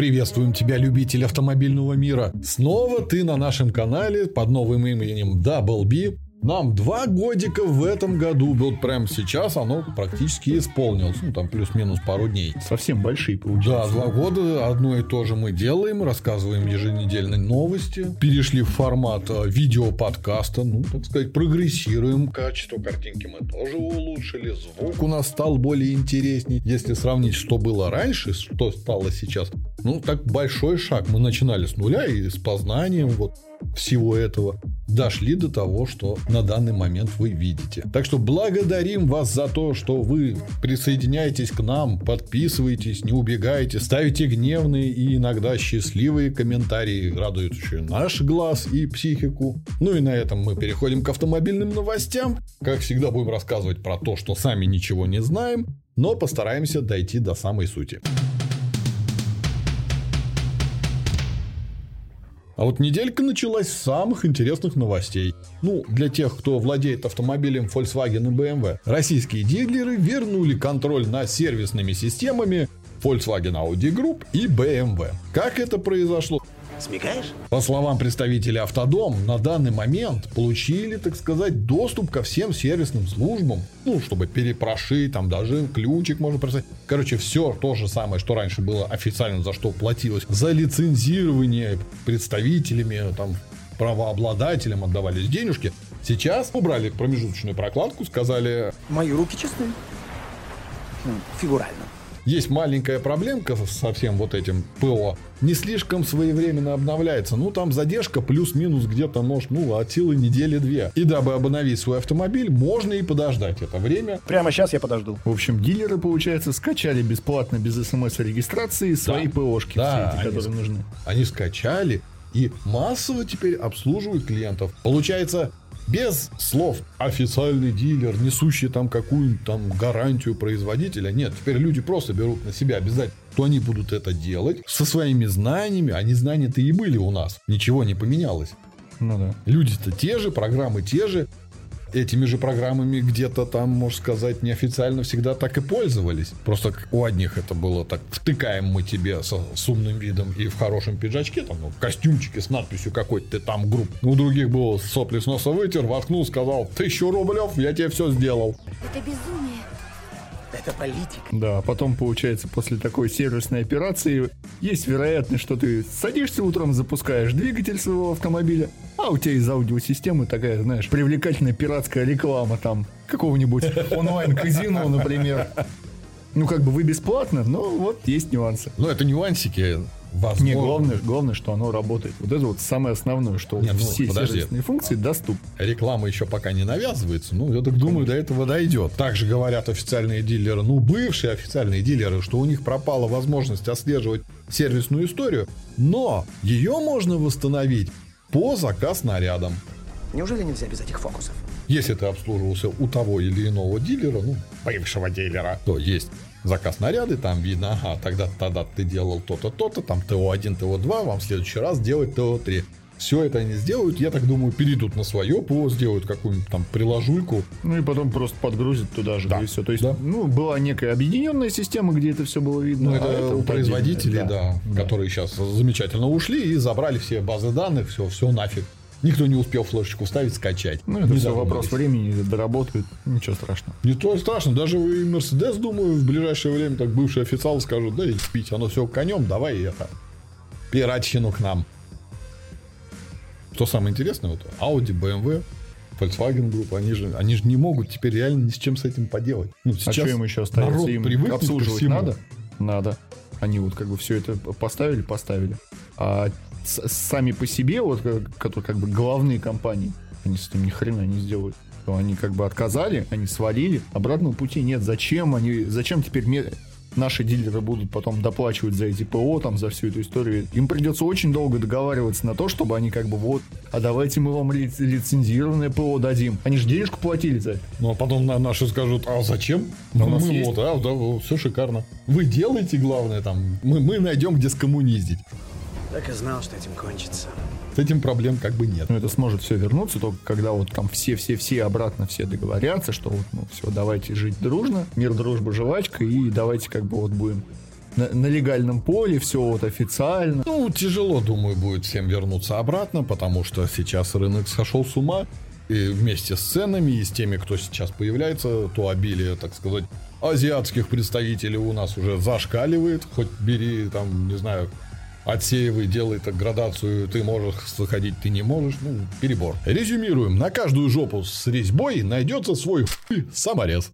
Приветствуем тебя, любитель автомобильного мира. Снова ты на нашем канале под новым именем Double B. Нам два годика в этом году, вот прямо сейчас оно практически исполнилось. Ну, там плюс-минус пару дней. Совсем большие Да, получаются. два года одно и то же мы делаем, рассказываем еженедельные новости, перешли в формат э, видео-подкаста, ну, так сказать, прогрессируем. Качество картинки мы тоже улучшили, звук у нас стал более интересней. Если сравнить, что было раньше, что стало сейчас, ну, так большой шаг. Мы начинали с нуля и с познанием вот всего этого дошли до того, что на данный момент вы видите. Так что благодарим вас за то, что вы присоединяетесь к нам, подписываетесь, не убегаете, ставите гневные и иногда счастливые комментарии, радуют еще наш глаз и психику. Ну и на этом мы переходим к автомобильным новостям. Как всегда будем рассказывать про то, что сами ничего не знаем, но постараемся дойти до самой сути. А вот неделька началась с самых интересных новостей. Ну, для тех, кто владеет автомобилем Volkswagen и BMW, российские дилеры вернули контроль над сервисными системами Volkswagen Audi Group и BMW. Как это произошло? Смекаешь? По словам представителя Автодом, на данный момент получили, так сказать, доступ ко всем сервисным службам. Ну, чтобы перепрошить, там даже ключик можно просить. Короче, все то же самое, что раньше было официально, за что платилось. За лицензирование представителями, там, правообладателям отдавались денежки. Сейчас убрали промежуточную прокладку, сказали, Мои руки чистые. Хм, Фигурально. Есть маленькая проблемка со всем вот этим ПО. Не слишком своевременно обновляется. Ну, там задержка плюс-минус где-то, может, ну, от силы недели-две. И дабы обновить свой автомобиль, можно и подождать это время. Прямо сейчас я подожду. В общем, дилеры, получается, скачали бесплатно, без смс-регистрации свои ПОшки, Да, все эти, они которые нужны. Они скачали и массово теперь обслуживают клиентов. Получается, без слов официальный дилер, несущий там какую-нибудь там гарантию производителя. Нет, теперь люди просто берут на себя обязательно, что они будут это делать со своими знаниями. Они знания-то и были у нас. Ничего не поменялось. Ну да. Люди-то те же, программы те же. Этими же программами где-то там, можно сказать, неофициально всегда так и пользовались. Просто у одних это было так, втыкаем мы тебе со, с умным видом и в хорошем пиджачке, там, ну, костюмчике с надписью какой-то ты там групп. У других было сопли с носа вытер, воткнул, сказал, тысячу рублев, я тебе все сделал. Это безумие. Это политика. Да, а потом, получается, после такой сервисной операции есть вероятность, что ты садишься утром, запускаешь двигатель своего автомобиля, а у тебя из аудиосистемы такая, знаешь, привлекательная пиратская реклама там какого-нибудь онлайн-казино, например. Ну, как бы вы бесплатно, но вот есть нюансы. Но это нюансики, возможно. Не, главное, главное, что оно работает. Вот это вот самое основное, что Не, ну, все подожди. сервисные функции доступны. Реклама еще пока не навязывается. Ну, я так думаю, до этого дойдет. Также говорят официальные дилеры, ну, бывшие официальные дилеры, что у них пропала возможность отслеживать сервисную историю, но ее можно восстановить по заказ нарядом. Неужели нельзя без этих фокусов? Если ты обслуживался у того или иного дилера, ну, бывшего дилера, то есть заказ наряды, там видно, ага, тогда тогда ты делал то-то, то-то, там ТО1, ТО2, вам в следующий раз делать ТО3. Все это они сделают, я так думаю, перейдут на свое ПО, сделают какую-нибудь там приложульку. Ну и потом просто подгрузят туда же, Да. и все. То есть, Да. ну, была некая объединенная система, где это все было видно. Ну, а это у производителей, отдельно, да, которые сейчас замечательно ушли и забрали все базы данных, все, все нафиг. Никто не успел флешечку вставить, скачать. Ну, это Не все вопрос времени, доработают, ничего страшного. Не то страшно, даже и Мерседес, думаю, в ближайшее время так бывшие официалы скажут, да и пить, оно все конем, давай это, пиратщину к нам. Что самое интересное, вот Audi, BMW, Volkswagen Group, они же, они же не могут теперь реально ни с чем с этим поделать. Ну, а что им еще остается? народ Им обслуживать надо? Надо. Они вот как бы все это поставили, поставили. А сами по себе, вот э, которые как бы главные компании, они с этим ни хрена не сделают. Они как бы отказали, они свалили, обратного пути нет. Зачем они, зачем теперь наши дилеры будут потом доплачивать за эти ПО, там, за всю эту историю? Им придется очень долго договариваться на то, чтобы они как бы вот, а давайте мы вам ли- лицензированное ПО дадим. Они же денежку платили за это. Ну, а потом на- наши скажут, а зачем? Да у нас мы есть. вот, а, да, все шикарно. Вы делаете, главное, там, мы, мы найдем, где скоммуниздить. Так и знал, что этим кончится. С этим проблем как бы нет. Но это сможет все вернуться только когда вот там все-все-все обратно все договорятся, что вот, ну, все, давайте жить дружно, мир, дружба, жвачка, и давайте как бы вот будем на, на легальном поле, все вот официально. Ну, тяжело, думаю, будет всем вернуться обратно, потому что сейчас рынок сошел с ума. И вместе с ценами, и с теми, кто сейчас появляется, то обилие, так сказать, азиатских представителей у нас уже зашкаливает. Хоть бери, там, не знаю, отсеивай, делай так градацию, ты можешь заходить, ты не можешь, ну, перебор. Резюмируем, на каждую жопу с резьбой найдется свой саморез.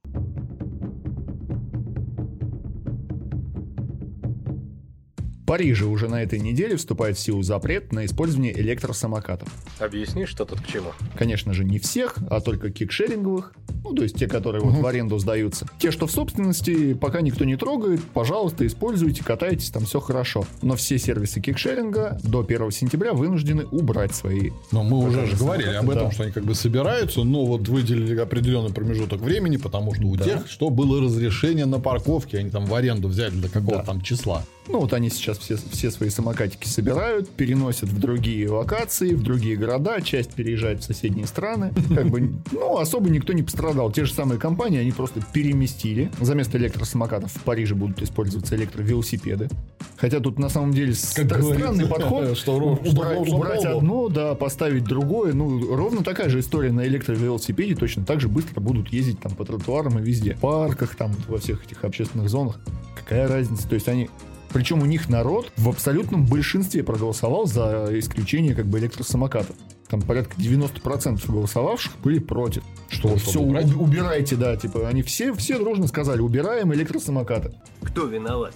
Париже уже на этой неделе вступает в силу запрет на использование электросамокатов. Объясни, что тут к чему. Конечно же, не всех, а только кикшеринговых, ну, то есть те, которые вот в аренду сдаются. Те, что в собственности, пока никто не трогает, пожалуйста, используйте, катайтесь, там все хорошо. Но все сервисы кикшеринга до 1 сентября вынуждены убрать свои. Но мы уже же говорили да. об этом, что они как бы собираются, но вот выделили определенный промежуток времени, потому что у Да. тех, что было разрешение на парковке, они там в аренду взяли до какого-то Да. там числа. Ну, вот они сейчас все, все свои самокатики собирают, переносят в другие локации, в другие города, часть переезжает в соседние страны. Как бы, ну, особо никто не пострадал. Те же самые компании, они просто переместили. За место электросамокатов в Париже будут использоваться электровелосипеды. Хотя тут на самом деле ст- говорится, странный подход. что ров- что убрать убрать одно, да, поставить другое. Ну, ровно такая же история на электровелосипеде. Точно так же быстро будут ездить там по тротуарам и везде. В парках, там, во всех этих общественных зонах. Какая разница? То есть они причем у них народ в абсолютном большинстве проголосовал за исключение как бы электросамокатов. Там порядка 90% голосовавших были против. Что Ну, все, убрать? убирайте, да, типа, они все, все дружно сказали, убираем электросамокаты. Кто виноват?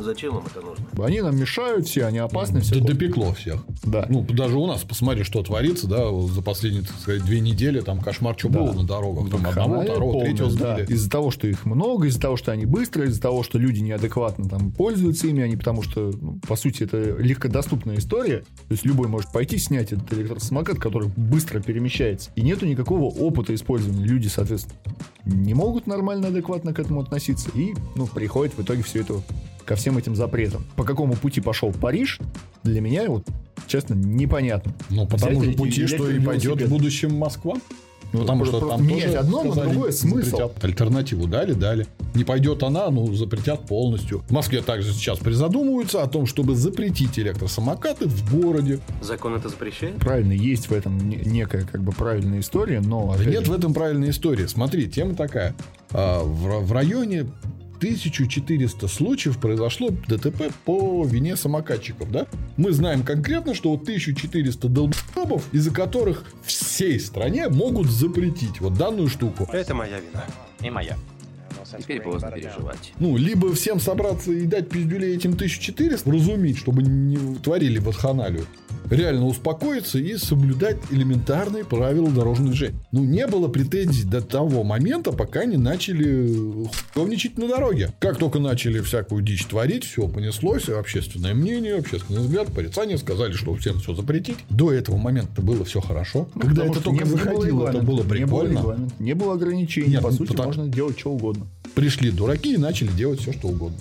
Зачем им это нужно? Они нам мешают, все, они опасны, все. Допекло всех. Да. Ну, даже у нас, посмотри, что творится, да, за последние, так сказать, две недели, там кошмар, что Да. было на дорогах. Там одного, Вакханалия второго, третьего полная, да. сбили. Из-за того, что их много, из-за того, что они быстрые, из-за того, что люди неадекватно там пользуются ими, они потому что, ну, по сути, это легкодоступная история. То есть любой может пойти снять этот электросамокат, который быстро перемещается. И нету никакого опыта использования. Люди, соответственно, не могут нормально, адекватно к этому относиться. И, ну, приходит в итоге все это ко всем этим запретам. По какому пути пошел Париж, для меня вот, честно, непонятно. Ну, по тому же пути, что и пойдет в будущем Москва. Ну, Потому что там менять тоже одно на сказали, другое смысл. запретят. Альтернативу дали, дали. Не пойдет она, ну, запретят полностью. В Москве также сейчас призадумываются о том, чтобы запретить электросамокаты в городе. Закон это запрещает? Правильно, есть в этом не- некая как бы правильная история, но Да нет же, в этом правильной истории. Смотри, тема такая. А, в районе 1400 случаев произошло ДТП по вине самокатчиков, да? Мы знаем конкретно, что вот 1400 долбоебов, из-за которых всей стране могут запретить вот данную штуку. Это моя вина. И моя. Теперь поздно переживать. Ну, либо всем собраться и дать пиздюлей этим 1400, вразумить, чтобы не творили ватханалию. Реально успокоиться и соблюдать элементарные правила дорожного движения. Ну, не было претензий до того момента, пока не начали хуевничать на дороге. Как только начали всякую дичь творить, все понеслось, общественное мнение, общественный взгляд, порицание, сказали, что всем все запретить. До этого момента было все хорошо. ну, Когда это только не- не было заходило, это было Не было, прикольно. не было ограничений, Нет, по ну, сути, потому- можно делать что угодно. Пришли дураки и начали делать все, что угодно.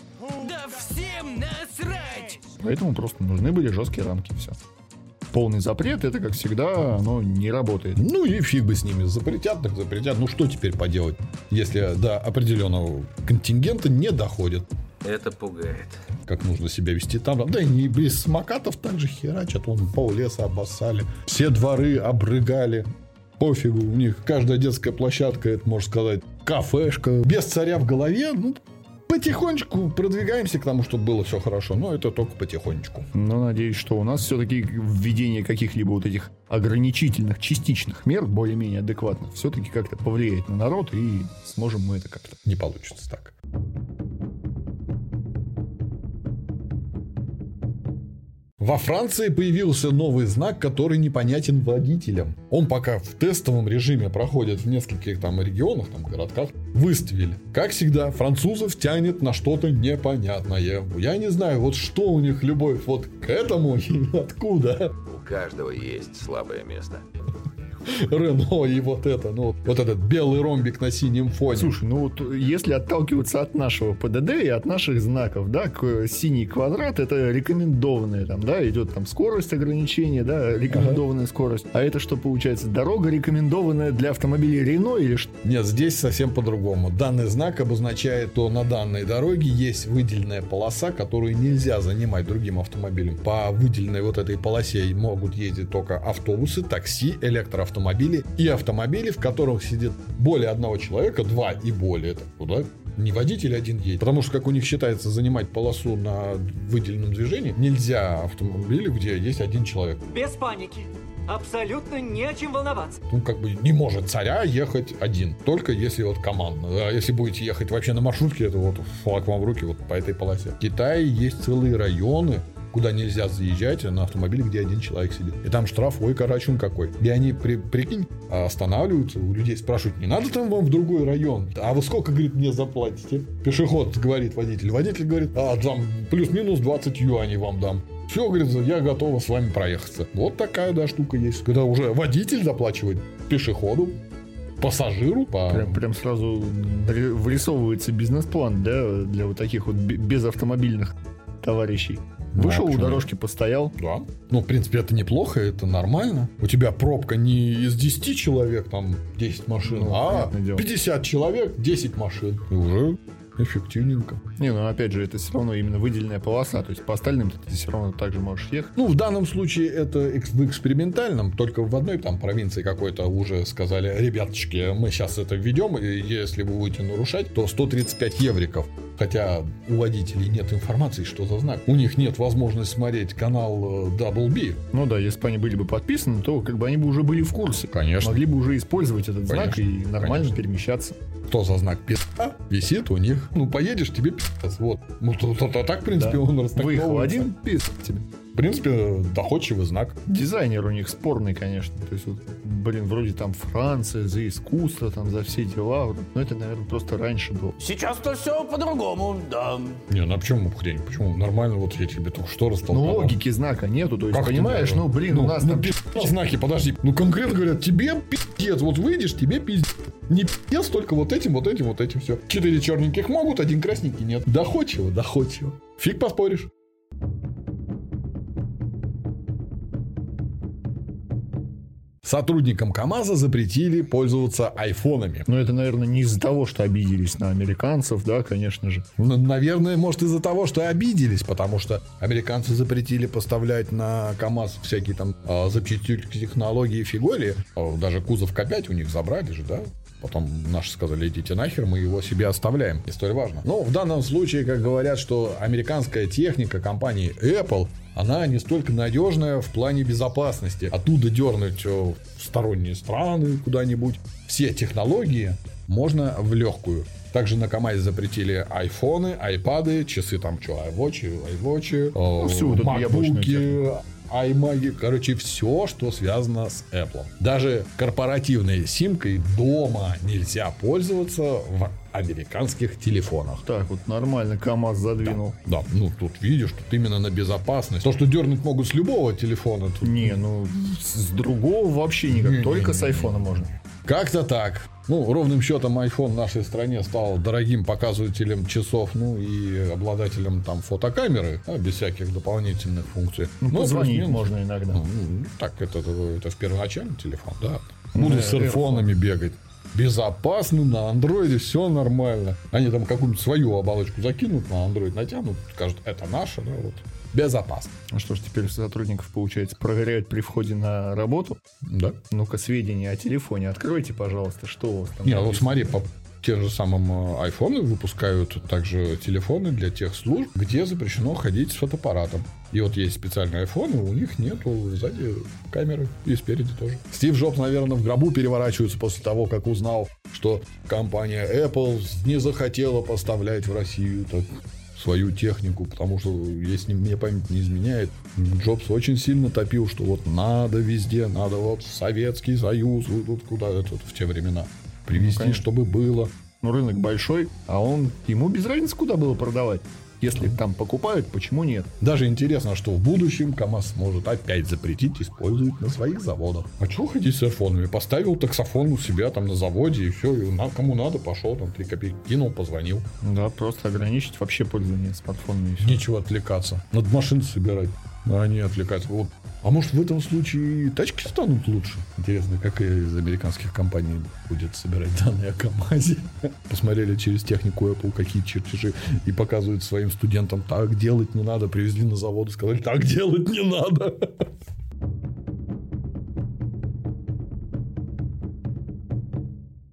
Да всем насрать! Поэтому просто нужны были жесткие рамки, все. Полный запрет, это, как всегда, оно не работает. Ну и фиг бы с ними. Запретят, так запретят. Ну что теперь поделать, если до определенного контингента не доходит, Это пугает. как нужно себя вести там. Да и не без самокатов также херачат. Вон пол леса обоссали. Все дворы обрыгали. Пофигу, у них каждая детская площадка, это можно сказать, кафешка. Без царя в голове, ну, потихонечку продвигаемся к тому, чтобы было все хорошо. Но это только потихонечку. Но надеюсь, что у нас все-таки введение каких-либо вот этих ограничительных, частичных мер, более-менее адекватных, все-таки как-то повлияет на народ, и сможем мы это как-то. Не получится так. Во Франции появился новый знак, который непонятен водителям. Он пока в тестовом режиме проходит в нескольких там регионах, там городках, выставили. Как всегда, французов тянет на что-то непонятное. Я не знаю, вот что у них любовь вот к этому и откуда. У каждого есть слабое место. Рено и вот это, ну, вот этот белый ромбик на синем фоне. Слушай, ну вот если отталкиваться от нашего ПДД и от наших знаков, да, к- синий квадрат это рекомендованная там, да, идет там скорость ограничения, да, рекомендованная скорость. А это что получается? Дорога рекомендованная для автомобилей Рено или что? Нет, здесь совсем по-другому. Данный знак обозначает, что на данной дороге есть выделенная полоса, которую нельзя занимать другим автомобилем. По выделенной вот этой полосе могут ездить только автобусы, такси, электроавтомобили и автомобили, в которых сидит более одного человека, два и более. Так, куда? Не водитель один едет. Потому что, как у них считается, занимать полосу на выделенном движении нельзя автомобилю, где есть один человек. Без паники. Абсолютно не о чем волноваться. Ну, как бы не может царя ехать один. Только если вот командно. А если будете ехать вообще на маршрутке, это вот флаг вам в руки вот по этой полосе. В Китае есть целые районы, куда нельзя заезжать на автомобиле, где один человек сидит. И там штраф, ой, карачун какой. И они, при, прикинь, останавливаются, у людей спрашивают, не надо там вам в другой район? А вы сколько, говорит, мне заплатите? Пешеход говорит водитель. Водитель говорит, а там плюс-минус 20 юаней вам дам. Все, говорит, я готова с вами проехаться. Вот такая, да, штука есть. Когда уже водитель заплачивает пешеходу, пассажиру по... Прям, прям сразу ри- вырисовывается бизнес-план, да, для вот таких вот бе- безавтомобильных товарищей. Ну, Вышел а у дорожки, постоял. Да. Ну, в принципе, это неплохо, это нормально. У тебя пробка не из 10 человек, там 10 машин, Ну, а понятное дело. 50 человек, 10 машин. И уже эффективненько. Не, ну опять же, это все равно именно выделенная полоса, то есть по остальным ты все равно также можешь ехать. Ну, в данном случае это в экспериментальном, только в одной там провинции какой-то уже сказали, ребяточки, мы сейчас это введем, и если вы будете нарушать, то 135 евриков. Хотя у водителей нет информации, что за знак. У них нет возможности смотреть канал э, Double B. Ну да, если бы они были бы подписаны, то как бы они бы уже были в курсе. Конечно. Могли бы уже использовать этот знак Конечно, и нормально конечно. перемещаться. Что за знак пизда висит у них. Ну, поедешь, тебе пиздец. Вот. Ну, то, то- то так, в принципе, Да. он Выехал расстыковывается. один, пиз тебе. В принципе, доходчивый знак. Дизайнер у них спорный, конечно. То есть, вот, блин, вроде там Франция за искусство, там за все дела. Но это, наверное, просто раньше было. Сейчас-то все по-другому, да. Не, ну а почему хрень? Почему? Нормально, вот я тебе только что Ну, растолковал. логики знака нету. То есть, Как ты понимаешь, можешь? ну, блин, у нас ну, там... пиздец, знаки, подожди. Ну, конкретно говорят, тебе пиздец. Вот выйдешь, тебе пиздец. Не пиздец, только вот этим, вот этим, вот этим, все. Четыре черненьких могут, один красненький нет. Доходчиво, доходчиво. Фиг поспоришь. Сотрудникам КАМАЗа запретили пользоваться айфонами. Ну, это, наверное, не из-за того, что обиделись на американцев, да, конечно же. Ну, Наверное, может из-за того, что обиделись, потому что американцы запретили поставлять на КАМАЗ всякие там а, запчастюльки технологии фиголи. А, Даже кузов К5 у них забрали же, да? Потом наши сказали, идите нахер, мы его себе оставляем. История важна. Но в данном случае, как говорят, что американская техника компании Apple, она не столько надежная в плане безопасности. Оттуда дернуть э, в сторонние страны куда-нибудь. Все технологии можно в легкую. Также на КамАЗе запретили айфоны, айпады, часы там что, айвочи, айвочи, Ну, всю макбуки, аймаги, короче, все, что связано с Apple. Даже корпоративной симкой дома нельзя пользоваться в американских телефонах. Так, вот нормально КамАЗ задвинул. Да, ну тут видишь, тут именно на безопасность. То, что дернуть могут с любого телефона, тут Не, ну, с другого вообще никак. Не-не-не-не. Только с айфона можно. Как-то так. Ну, ровным счетом iPhone в нашей стране стал дорогим показывателем часов, ну и обладателем там фотокамеры, а, без всяких дополнительных функций. Ну, позвонить плюс-минус. можно иногда. Ну, ну, так, это, это, это в первоначальный телефон, да. Буду Да, с эрфонами бегать. Безопасно, на андроиде все нормально. Они там какую-нибудь свою оболочку закинут на андроид, натянут, скажут, это наше, да, вот. Безопасно. А что ж, теперь сотрудников, получается, проверяют при входе на работу? Да. Ну-ка, сведения о телефоне откройте, пожалуйста, что у вас там. Не, ну вот смотри, по тем же самым э, айфоны выпускают также телефоны для тех служб, где запрещено ходить с фотоаппаратом. И вот есть специальные айфоны, у них нету сзади камеры и спереди тоже. Стив Джобс, наверное, в гробу переворачивается после того, как узнал, что компания Apple не захотела поставлять в Россию так, свою технику, потому что, если мне память не изменяет, Джобс очень сильно топил, что вот надо везде, надо вот в Советский Союз, вот тут куда это в те времена привезти, конечно. чтобы было. Ну, рынок большой, а он... Ему без разницы, куда было продавать. Если там покупают, почему нет? Даже интересно, что в будущем КАМАЗ может опять запретить использовать на своих заводах. А чего ходить с айфонами? Поставил таксофон у себя там на заводе и все, и на, кому надо пошел, там 3 копейки кинул, позвонил. Да, просто ограничить вообще пользование смартфонами. Нечего отвлекаться. Надо машины собирать. А они отвлекаются. Вот. А может в этом случае тачки станут лучше? Интересно, какая из американских компаний будет собирать данные о КАМАЗе? Посмотрели через технику Apple какие чертежи и показывают своим студентам, так делать не надо. Привезли на завод и сказали, так делать не надо.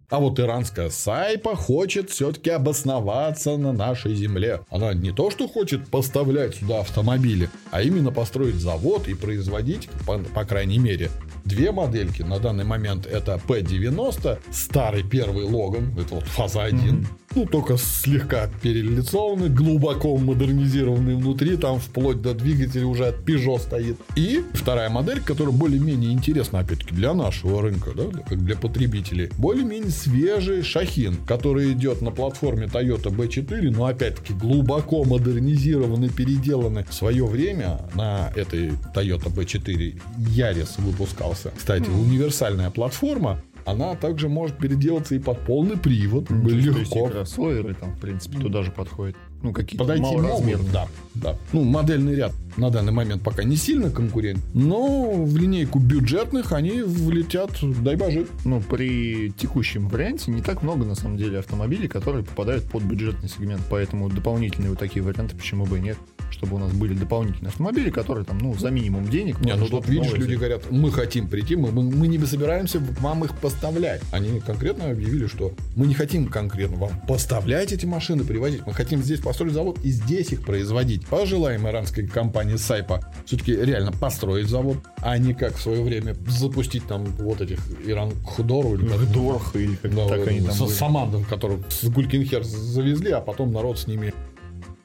А вот иранская Сайпа хочет все-таки обосноваться на нашей земле. Она не то, что хочет поставлять сюда автомобили, а именно построить завод и производить, по, по крайней мере, две модельки. На данный момент это P90, старый первый Логан, это вот фаза 1. Ну, только слегка перелицованный, глубоко модернизированный внутри, там вплоть до двигателя уже от Peugeot стоит. И вторая модель, которая более-менее интересна, опять-таки, для нашего рынка, да, как для потребителей. Более-менее свежий Шахин, который идет на платформе Toyota B4, но опять-таки глубоко модернизированный, переделанный. В свое время на этой Toyota B4 Yaris выпускался. Кстати, универсальная платформа, она также может переделаться и под полный привод. И Легко. кроссоверы там, в принципе, туда же подходят. Ну, какие-то Подойти малоразмерные. да, да. Ну, модельный ряд на данный момент пока не сильно конкурент, но в линейку бюджетных они влетят, дай боже. Ну, при текущем варианте не так много, на самом деле, автомобилей, которые попадают под бюджетный сегмент. Поэтому дополнительные вот такие варианты, почему бы и нет. Чтобы у нас были дополнительные автомобили, которые там, ну, за минимум денег. Не, ну тут видишь, люди говорят, мы хотим прийти, мы, мы, мы не собираемся вам их поставлять. Они конкретно объявили, что мы не хотим конкретно вам поставлять эти машины, привозить. Мы хотим здесь построить завод и здесь их производить. Пожелаем иранской компании Сайпа все-таки реально построить завод, а не как в свое время запустить там вот этих Иран Худору или как Дорх или как Да, так они там с, были. с Амандом, которых с Гулькинхер завезли, а потом народ с ними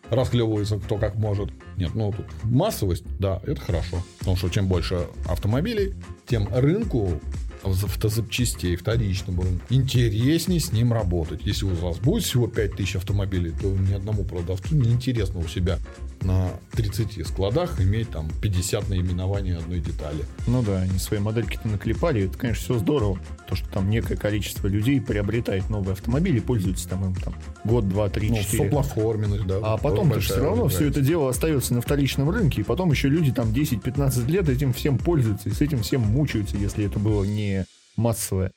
расхлебывается кто как может. Нет, ну тут массовость, да, это хорошо. Потому что чем больше автомобилей, тем рынку автозапчастей, вторичному рынку, интереснее с ним работать. Если у вас будет всего 5000 автомобилей, то ни одному продавцу не интересно у себя на 30 складах иметь там 50 наименований одной детали. Ну да, они свои модельки-то наклепали, это, конечно, все здорово. То, что там некое количество людей приобретает новые автомобили, пользуются там им там год, два, три, Ну, четыре. соплатформенность, да. А потом все большая равно все это дело остается на вторичном рынке, и потом еще люди там 10-15 лет этим всем пользуются, и с этим всем мучаются, если это было не массовое.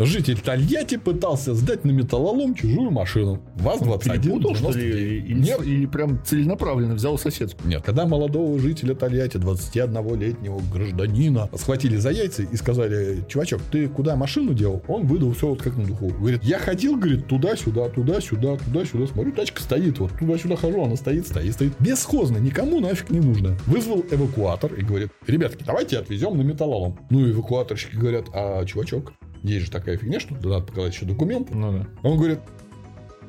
Житель Тольятти пытался сдать на металлолом чужую машину. ВАЗ-21. Перепутал, что ли? 93. Или, Нет, или прям целенаправленно взял соседскую? нет. Когда молодого жителя Тольятти, 21-летнего гражданина, схватили за яйца и сказали, чувачок, ты куда машину делал? Он выдал все вот как на духу. Говорит, я ходил, говорит, туда-сюда, туда-сюда, туда-сюда. Смотрю, тачка стоит, вот туда-сюда хожу, она стоит, стоит, стоит. Бесхозно, никому нафиг не нужно. Вызвал эвакуатор и говорит, ребятки, давайте отвезем на металлолом. Ну, эвакуаторщики говорят, а чувачок, есть же такая фигня, что надо показать еще документы. Ну да. Он говорит,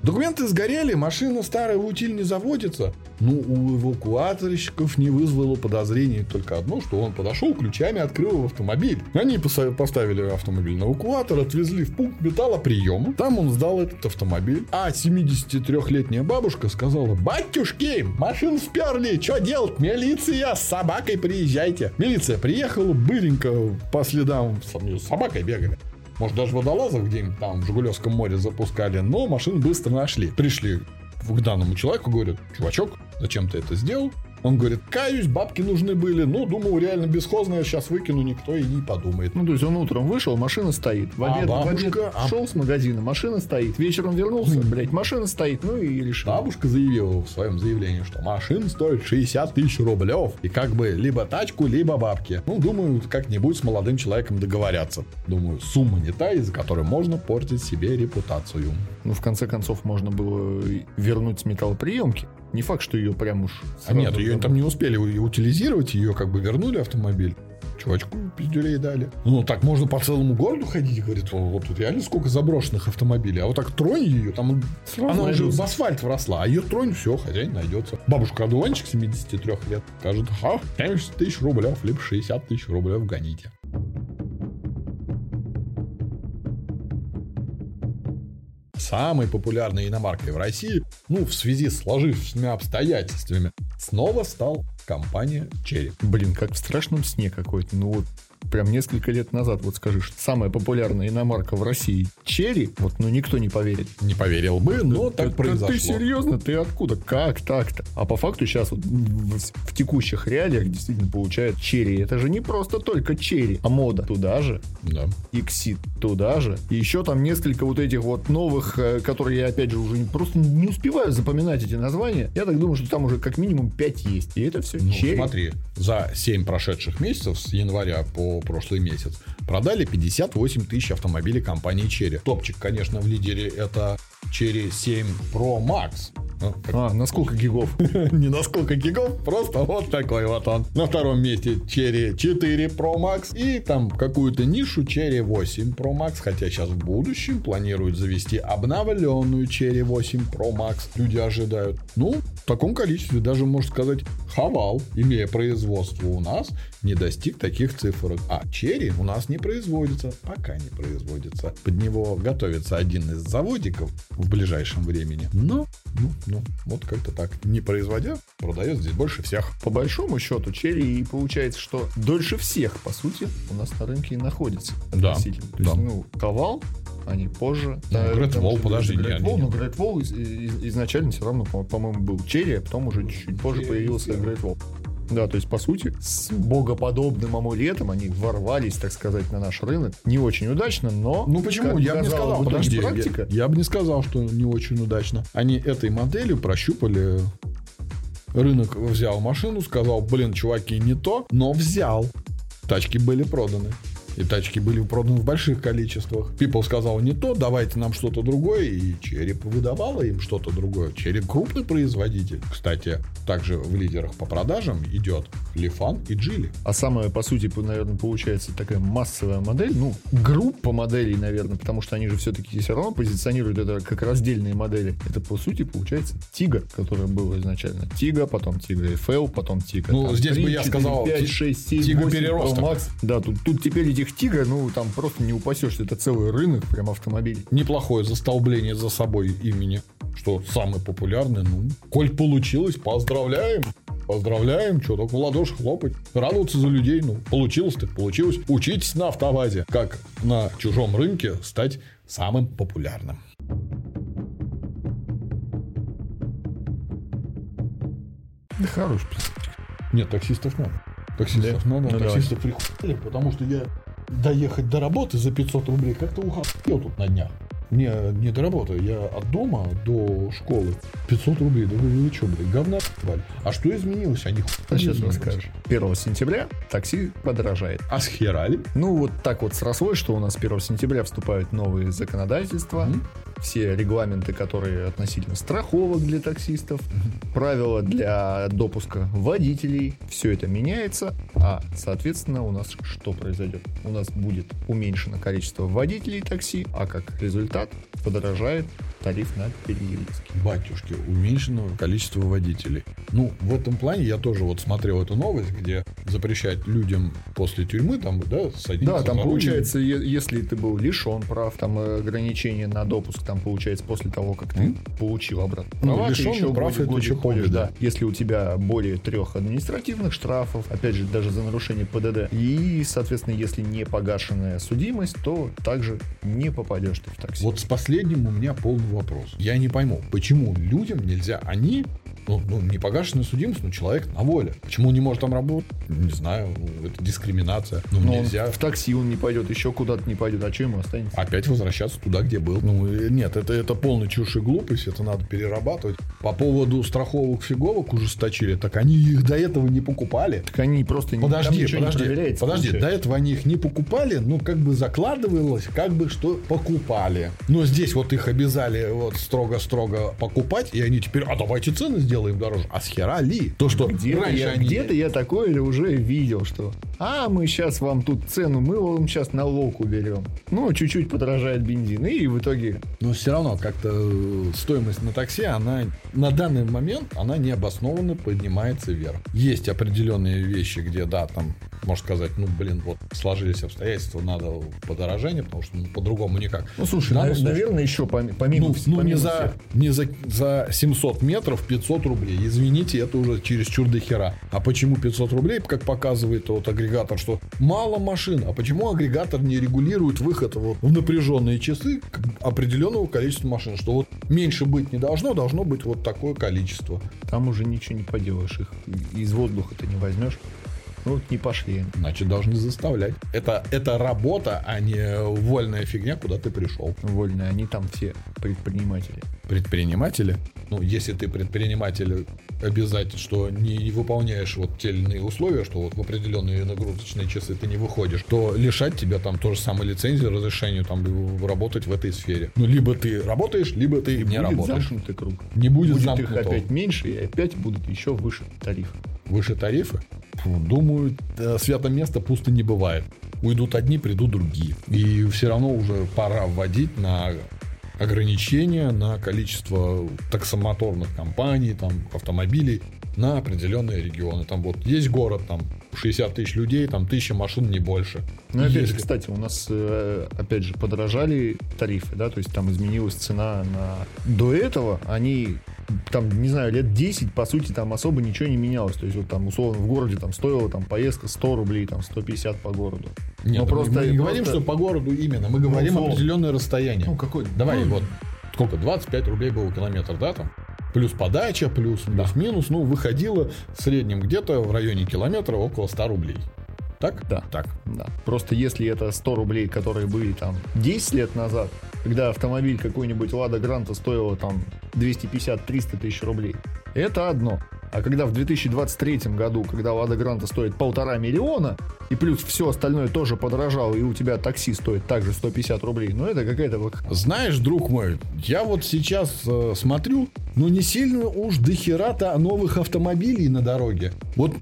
документы сгорели, машина старая в утиль не заводится. Ну, у эвакуаторщиков не вызвало подозрений только одно, что он подошел, ключами открыл автомобиль. Они поставили автомобиль на эвакуатор, отвезли в пункт металлоприема. Там он сдал этот автомобиль. А 73-летняя бабушка сказала, батюшки, машину сперли, что делать? Милиция, с собакой приезжайте. Милиция приехала, быренько по следам с собакой бегали. Может, даже водолазов где-нибудь там в Жигулевском море запускали, но машину быстро нашли. Пришли к данному человеку, говорят, чувачок, зачем ты это сделал? Он говорит, каюсь, бабки нужны были. Ну, думал, реально бесхозная, сейчас выкину, никто и не подумает. Ну, то есть он утром вышел, машина стоит. В А обед, в обед бабушка? А- шел с магазина, машина стоит. Вечером вернулся, блядь, машина стоит. Ну и решил. Бабушка заявила в своем заявлении, что машина стоит 60 тысяч рублев. И как бы либо тачку, либо бабки. Ну, думаю, как-нибудь с молодым человеком договорятся. Думаю, сумма не та, из-за которой можно портить себе репутацию. Ну, в конце концов, можно было вернуть с металлоприемки. Не факт, что ее прям уж... А нет, ее там не успели утилизировать, ее как бы вернули автомобиль. Чувачку пиздюлей дали. Ну, так можно по целому городу ходить, говорит, «О, вот тут реально сколько заброшенных автомобилей. А вот так тронь ее, там Сразу она уже найдется. в асфальт вросла, а ее тронь, все, хозяин найдется. Бабушка одуванчик 73 лет скажет, ха, 70 тысяч рублев, либо 60 тысяч рублев гоните. Самой популярной иномаркой в России, ну, в связи с сложившимися обстоятельствами, снова стал компания Cherry. Блин, как в страшном сне какой-то. Ну вот прям несколько лет назад, вот скажешь, самая популярная иномарка в России Черри, вот, ну никто не поверит. Не поверил бы, но так Это произошло. Ты серьезно? Ты откуда? Как так-то? А по факту сейчас вот в, в текущих реалиях действительно получает черри. Это же не просто только черри, а мода. Туда же, Да. Иксид туда же. И еще там несколько вот этих вот новых, э, которые я опять же уже просто не успеваю запоминать эти названия. Я так думаю, что там уже как минимум 5 есть. И это все Ну, черри. смотри, за 7 прошедших месяцев, с января по прошлый месяц, продали 58 тысяч автомобилей компании Cherry. Топчик, конечно, в лидере это Cherry 7 Pro Max. Ну, А, на сколько гигов? не на сколько гигов, просто вот такой вот он. На втором месте Cherry 4 Pro Max и там какую-то нишу Cherry 8 Pro Max, хотя сейчас в будущем планируют завести обновленную Cherry 8 Pro Max. Люди ожидают. Ну, в таком количестве даже, можно сказать, Хавал, имея производство у нас, не достиг таких цифр. А Cherry у нас не производится, пока не производится. Под него готовится один из заводиков в ближайшем времени. Но, ну, ну, вот как-то так. Не производя, продает здесь больше всех. По большому счету, черри и получается, что дольше всех, по сути, у нас на рынке и находится. Да. То да. есть, ну, Ковал, они позже. Ну, Great там Wall, подожди, Great Wall, но Great Wall из- из- изначально все равно, по- по-моему, был черри, а потом уже чуть-чуть позже появился Great Wall. Да, то есть, по сути, с богоподобным амулетом они ворвались, так сказать, на наш рынок. Не очень удачно, но... Ну почему? Я бы не сказал, подожди, я, я бы не сказал, что не очень удачно. Они этой моделью прощупали рынок, взял машину, сказал, блин, чуваки, не то, но взял. Тачки были проданы. И тачки были проданы в больших количествах. People сказал не то, давайте нам что-то другое. И Череп выдавала им что-то другое. Череп крупный производитель. Кстати, также в лидерах по продажам идет Лифан и Джили. А самая, по сути, наверное, получается такая массовая модель, ну, группа моделей, наверное, потому что они же все-таки все равно позиционируют это как раздельные модели. Это, по сути, получается Тига, которая была изначально. Тига, потом Тига FL, потом Тига. Ну, там, здесь бы 3, я 4, сказал, 5, Ти- 6, 7, Тига 8 переросток. Max. Да, тут, тут теперь этих Тига, ну, там просто не упасешься. Это целый рынок прям автомобилей. неплохое застолбление за собой имени, что самый популярный. Ну, коль получилось, поздравляем. Поздравляем, что только в ладоши хлопать. Радоваться за людей, ну, получилось так получилось. Учитесь на автовазе, как на чужом рынке стать самым популярным. Да хорош. Нет, таксистов надо. Таксистов Да? надо, Ну, таксистов прихуяли, потому что я доехать до работы за 500 рублей как-то ухапел тут на днях. Не, не до работы, я от дома до школы. 500 рублей, да вы, вы что, блядь, говна ебали? А что изменилось? Они хуй А сейчас расскажешь. 1 сентября такси подорожает. А схерали? Ну, вот так вот срослось, что у нас 1 сентября вступают новые законодательства, Мгм. все регламенты, которые относительно страховок для таксистов, правила для допуска водителей, все это меняется, а, соответственно, у нас что произойдет? У нас будет уменьшено количество водителей такси, а как результат подорожает тариф на переездки. Батюшки, уменьшенного количества водителей. Ну, в этом плане я тоже вот смотрел эту новость, где запрещать людям после тюрьмы там, да, садиться Да, там получается, е- если ты был лишен прав, там э, ограничение на допуск, там получается после того, как ты получил обратно Ну, права, лишённый еще прав, годик- это годик еще ходишь, да. да. Если у тебя более трех административных штрафов, опять же, даже за нарушение ПДД, и, соответственно, если не погашенная судимость, то также не попадешь ты в такси. Вот с последним у меня полный вопрос. Я не пойму, почему людям нельзя, они, ну, ну не погашенная судимость, но человек на воле. Почему он не может там работать? Не знаю, это дискриминация. Ну, Но нельзя в такси он не пойдет, еще куда-то не пойдет, а что ему останется? опять возвращаться туда, где был. Ну, э, нет, это, это полная чушь и глупость, это надо перерабатывать. По поводу страховок фиговок ужесточили, так они их до этого не покупали. Так они просто Подожди, не подожди, проверяется, подожди, до этого они их не покупали, ну, как бы закладывалось, как бы что покупали. Но здесь вот их обязали вот строго-строго покупать, и они теперь, а давайте цены сделаем дороже. А с хера ли? То, что Где-то я, они... где-то я такое уже видел, что а мы сейчас вам тут цену, мы вам сейчас налог уберем. Ну, чуть-чуть подорожает бензин, и в итоге Но все равно как-то э, стоимость на такси, она на данный момент она необоснованно поднимается вверх. Есть определенные вещи, где, да, там, можно сказать, ну, блин, вот сложились обстоятельства, надо подорожание, потому что ну, по-другому никак. Ну, слушай, нав- слушай, наверное, еще пом- помимо, ну, ну, не, за, не за, за 700 метров 500 рублей. Извините, это уже чересчур до хера. А почему 500 рублей, как показывает вот агрегатор, что мало машин. А почему агрегатор не регулирует выход вот в напряженные часы определенного количества машин? Что вот меньше быть не должно, должно быть вот такое количество. Там уже ничего не поделаешь, их из воздуха ты не возьмешь. Ну, вот не пошли. Значит, должны заставлять. Это, это работа, а не вольная фигня, куда ты пришел. Вольные, они там все предприниматели. Предприниматели, ну, если ты предприниматель обязательно, что не выполняешь вот те или иные условия, что вот в определенные нагрузочные часы ты не выходишь, то лишать тебя там то же самое лицензии, разрешению там работать в этой сфере. Ну, либо ты работаешь, либо ты не будет работаешь. замкнутый круг. Не будет, Будет их замкнутого. опять меньше, и опять будут еще выше тарифы. Выше тарифы? Фу, думаю, э, свято место пусто не бывает. Уйдут одни, придут другие. И все равно уже пора вводить на ограничения на количество таксомоторных компаний, там, автомобилей на определенные регионы. Там вот есть город, там 60 тысяч людей, там тысяча машин, не больше. Ну, опять Если- же, кстати, у нас, э, опять же, подорожали тарифы, да, то есть там изменилась цена на... До этого они, там, не знаю, лет 10, по сути, там особо ничего не менялось. То есть вот там, условно, в городе там стоила там поездка 100 рублей, там 150 по городу. Нет, Но ну, просто- мы не говорим, просто- что по городу именно, мы говорим условно. определенное расстояние. Ну, какой? Давай, ну, вот сколько, 25 рублей был километр, да, там? Плюс подача, плюс, плюс-минус, ну, выходило в среднем где-то в районе километра около 100 рублей. Так? Да. Так. Да. Просто если это 100 рублей, которые были там 10 лет назад, когда автомобиль какой-нибудь Лада Гранта стоила там 250-300 тысяч рублей, это одно. А когда в 2023 году, когда Лада Гранта стоит полтора миллиона, и плюс все остальное тоже подорожало, и у тебя такси стоит также 150 рублей, ну это какая-то вот... Знаешь, друг мой, я вот сейчас э, смотрю, ну не сильно уж до хера-то новых автомобилей на дороге. Вот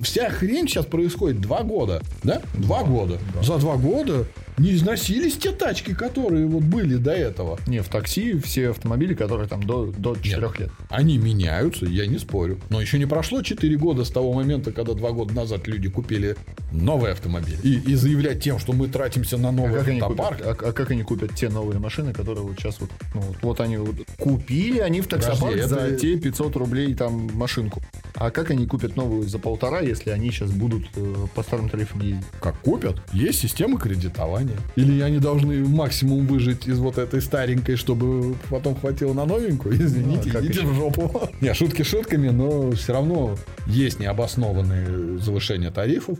вся хрень сейчас происходит два года, да? Два года. За два года не износились те тачки, которые вот были до этого. Не, в такси все автомобили, которые там до, до 4 лет. Они меняются, я не спорю. Но еще не прошло 4 года с того момента, когда два года назад люди купили новый автомобиль. И, и заявлять тем, что мы тратимся на А новый как, они автопарк. купят, а, а как они купят те новые машины, которые вот сейчас вот, ну, вот, вот они вот купили, они в таксопарк Подожди, за это- те 500 рублей там машинку. А как они купят новую за полтора, если они сейчас будут э, по старым тарифам ездить? Как купят? Есть система кредитования. Или они должны максимум выжить из вот этой старенькой, чтобы потом хватило на новенькую? Извините, Ну, а как идите еще? в жопу. Не, шутки шутками, но все равно есть необоснованные завышения тарифов.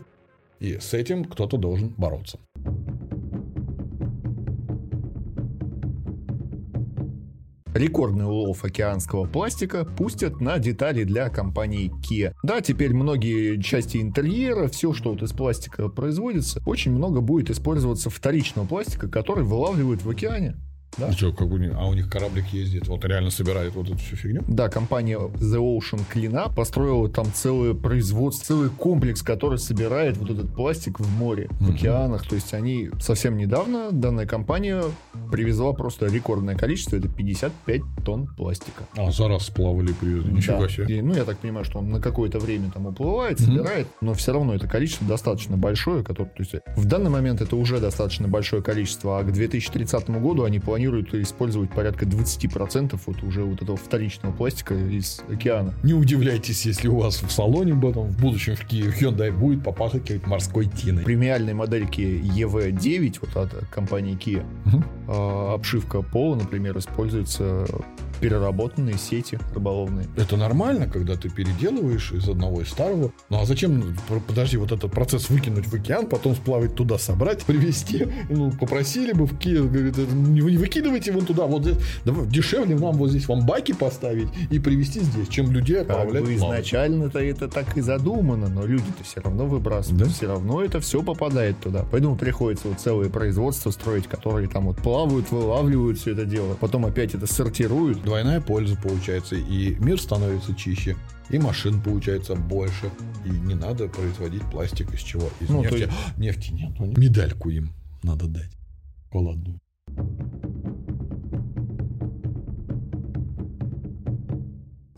И с этим кто-то должен бороться. Рекордный улов океанского пластика пустят на детали для компании Kia. Да, теперь многие части интерьера, все, что вот из пластика производится, очень много будет использоваться вторичного пластика, который вылавливают в океане. Да. А, чё, как у них, а у них кораблик ездит, вот реально собирает вот эту всю фигню? Да, компания The Ocean Cleanup построила там целое производство, целый комплекс, который собирает вот этот пластик в море, в Мгм. океанах. То есть они совсем недавно, данная компания привезла просто рекордное количество, это 55 тонн пластика. А, за раз сплавали, привезли. Нифига Да. себе. И, ну, я так понимаю, что он на какое-то время там уплывает, собирает, но все равно это количество достаточно большое, которое, то есть в данный момент это уже достаточно большое количество, а к 2030 году они планируют использовать порядка 20% вот уже вот этого вторичного пластика из океана. Не удивляйтесь, если у вас в салоне об этом в будущем в Киеве Hyundai будет попахивать морской тиной. премиальной модельке EV9 вот от компании Kia а, обшивка пола, например, используется переработанные сети рыболовные. Это нормально, когда ты переделываешь из одного из старого. Ну а зачем, подожди, вот этот процесс выкинуть в океан, потом сплавить туда, собрать, привезти? Ну, попросили бы в Киев, говорит, «Это не вы- не выкидывайте вон туда, вот здесь. Давай, дешевле нам вот здесь вам баки поставить и привезти здесь, чем людей Как отправлять бы плавать». изначально-то это так и задумано, но люди-то все равно выбрасывают, Да? все равно это все попадает туда. Поэтому приходится вот целые производства строить, которые там вот плавают, вылавливают все это дело, потом опять это сортируют. Двойная польза получается, и мир становится чище, и машин получается больше, и не надо производить пластик из чего? Из Ну, нефти. есть- Нефти нет, ну, медальку им надо дать. Холодную.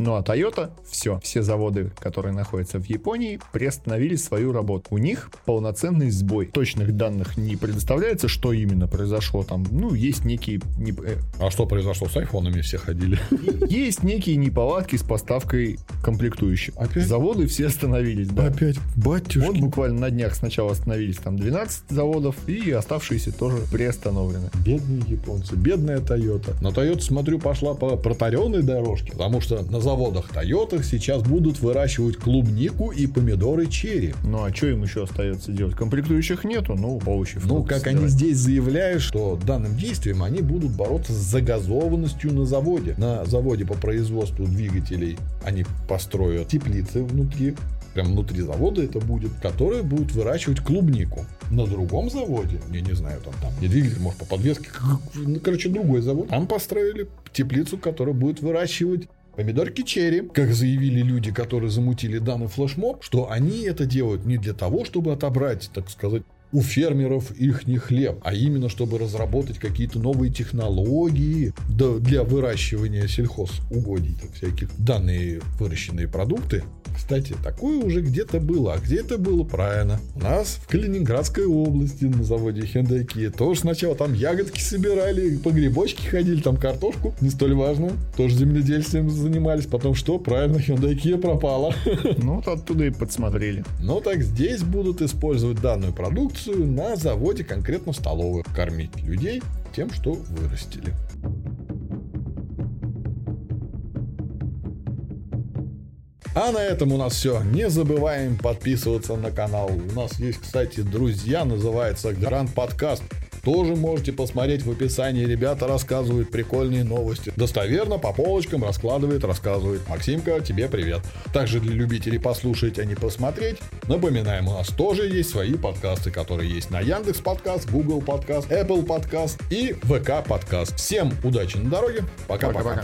Ну а Toyota, все, все заводы, которые находятся в Японии, приостановили свою работу. У них полноценный сбой. Точных данных не предоставляется, что именно произошло там. Ну, есть некие... не- э, А что произошло с айфонами все ходили? Есть некие неполадки с поставкой комплектующих. Опять? Заводы все остановились, да. Опять, Вот батюшки. буквально на днях сначала остановились там 12 заводов, и оставшиеся тоже приостановлены. Бедные японцы, бедная Toyota. Но Toyota, смотрю, пошла по протаренной дорожке, потому что на заводах Toyota сейчас будут выращивать клубнику и помидоры черри. Ну а что им еще остается делать? Комплектующих нету, ну овощи. Ну, как они собирать. здесь заявляют, что данным действием они будут бороться с загазованностью на заводе. На заводе по производству двигателей они построят теплицы внутри, прям внутри завода это будет, которые будут выращивать клубнику. На другом заводе, я не знаю, там, там не двигатель, может, по подвеске, ну, короче, другой завод, там построили теплицу, которая будет выращивать Помидорки черри, как заявили люди, которые замутили данный флешмоб, что они это делают не для того, чтобы отобрать, так сказать, у фермеров их не хлеб, а именно чтобы разработать какие-то новые технологии для выращивания сельхозугодий, так всяких данные выращенные продукты. Кстати, такое уже где-то было. А где это было? Правильно. У нас в Калининградской области на заводе Kia тоже сначала там ягодки собирали, по грибочке ходили, там картошку, не столь важно, тоже земледельствием занимались. Потом что? Правильно, Hyundai пропала. Ну вот оттуда и подсмотрели. Ну так здесь будут использовать данную продукцию на заводе, конкретно в столовых, кормить людей тем, что вырастили. А на этом у нас все. Не забываем подписываться на канал. У нас есть, кстати, друзья, называется Гранд Подкаст. Тоже можете посмотреть в описании. Ребята рассказывают прикольные новости. Достоверно, по полочкам раскладывает, рассказывает. Максимка, тебе привет. Также для любителей послушать, а не посмотреть. Напоминаем, у нас тоже есть свои подкасты, которые есть на Яндекс Подкаст, Google Подкаст, Apple Подкаст и ВК Подкаст. Всем удачи на дороге. Пока-пока.